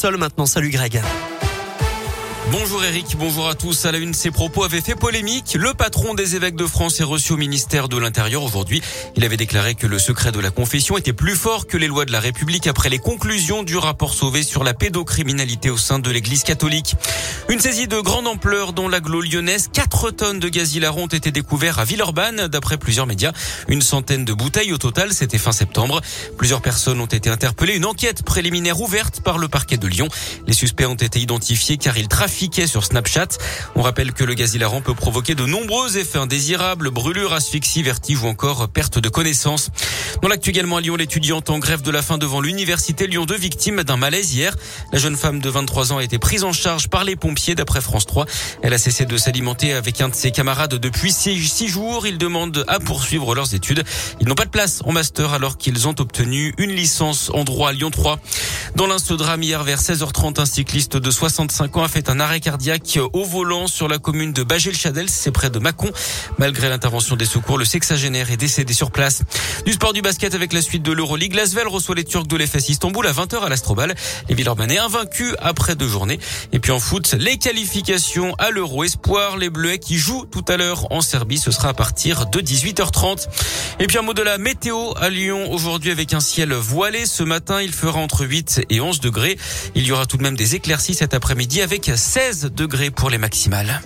Sol maintenant. Salut Greg. Bonjour Eric, bonjour à tous. À la une, ses propos avaient fait polémique. Le patron des évêques de France est reçu au ministère de l'Intérieur aujourd'hui. Il avait déclaré que le secret de la confession était plus fort que les lois de la République après les conclusions du rapport Sauvé sur la pédocriminalité au sein de l'Église catholique. Une saisie de grande ampleur dont l'agglo lyonnaise. 4 tonnes de gaz hilarant ont été découvertes à Villeurbanne, d'après plusieurs médias. Une centaine de bouteilles au total, c'était fin septembre. Plusieurs personnes ont été interpellées. Une enquête préliminaire ouverte par le parquet de Lyon. Les suspects ont été identifiés car ils On rappelle que le gaz hilarant peut provoquer de nombreux effets indésirables, brûlures, asphyxie, vertige ou encore perte de connaissance. Dans l'actu également à Lyon, l'étudiante en grève de la faim devant l'université Lyon 2, victime d'un malaise hier. La jeune femme de 23 ans a été prise en charge par les pompiers d'après France 3. Elle a cessé de s'alimenter avec un de ses camarades depuis six jours. Ils demandent à poursuivre leurs études. Ils n'ont pas de place en master alors qu'ils ont obtenu une licence en droit à Lyon 3. Dans l'un, drame hier vers 16h30, un cycliste de 65 ans a fait un arrêt cardiaque au volant sur la commune de Bagel-Chadel, c'est près de Mâcon. Malgré l'intervention des secours, le sexagénaire est décédé sur place. Du sport du basket avec la suite de l'Euroleague, Lasvel reçoit les Turcs de l'EFS Istanbul à 20h à l'Astrobal. Les Villeurbanais invaincus après deux journées. Et puis en foot, les qualifications à l'Euro Espoir, les Bleuets qui jouent tout à l'heure en Serbie, ce sera à partir de 18h30. Et puis un mot de la météo à Lyon aujourd'hui avec un ciel voilé. Ce matin, il fera entre 8 et 11 degrés. Il y aura tout de même des éclaircies cet après-midi avec 16 degrés pour les maximales.